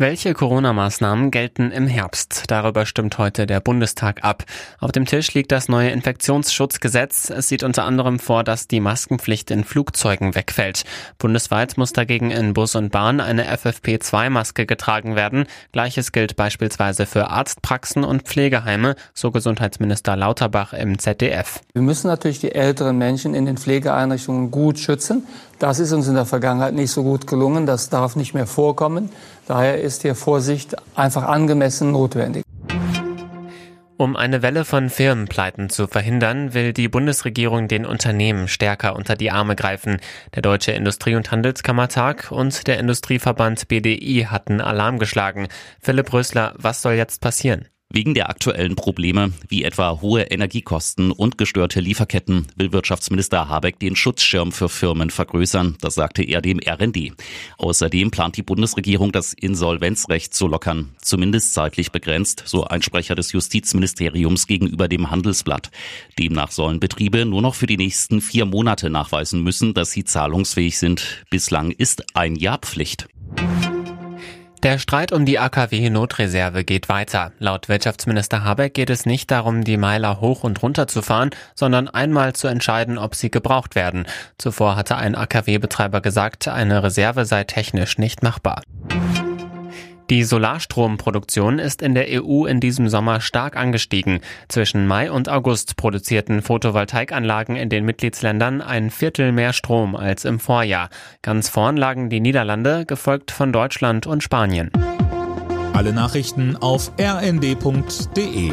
Welche Corona-Maßnahmen gelten im Herbst? Darüber stimmt heute der Bundestag ab. Auf dem Tisch liegt das neue Infektionsschutzgesetz. Es sieht unter anderem vor, dass die Maskenpflicht in Flugzeugen wegfällt. Bundesweit muss dagegen in Bus und Bahn eine FFP2-Maske getragen werden. Gleiches gilt beispielsweise für Arztpraxen und Pflegeheime, so Gesundheitsminister Lauterbach im ZDF. Wir müssen natürlich die älteren Menschen in den Pflegeeinrichtungen gut schützen. Das ist uns in der Vergangenheit nicht so gut gelungen. Das darf nicht mehr vorkommen. Daher ist hier Vorsicht einfach angemessen notwendig. Um eine Welle von Firmenpleiten zu verhindern, will die Bundesregierung den Unternehmen stärker unter die Arme greifen. Der Deutsche Industrie- und Handelskammertag und der Industrieverband BDI hatten Alarm geschlagen. Philipp Rösler, was soll jetzt passieren? Wegen der aktuellen Probleme, wie etwa hohe Energiekosten und gestörte Lieferketten, will Wirtschaftsminister Habeck den Schutzschirm für Firmen vergrößern. Das sagte er dem RND. Außerdem plant die Bundesregierung, das Insolvenzrecht zu lockern. Zumindest zeitlich begrenzt, so ein Sprecher des Justizministeriums gegenüber dem Handelsblatt. Demnach sollen Betriebe nur noch für die nächsten vier Monate nachweisen müssen, dass sie zahlungsfähig sind. Bislang ist ein Jahr Pflicht. Der Streit um die AKW-Notreserve geht weiter. Laut Wirtschaftsminister Habeck geht es nicht darum, die Meiler hoch und runter zu fahren, sondern einmal zu entscheiden, ob sie gebraucht werden. Zuvor hatte ein AKW-Betreiber gesagt, eine Reserve sei technisch nicht machbar. Die Solarstromproduktion ist in der EU in diesem Sommer stark angestiegen. Zwischen Mai und August produzierten Photovoltaikanlagen in den Mitgliedsländern ein Viertel mehr Strom als im Vorjahr. Ganz vorn lagen die Niederlande, gefolgt von Deutschland und Spanien. Alle Nachrichten auf rnd.de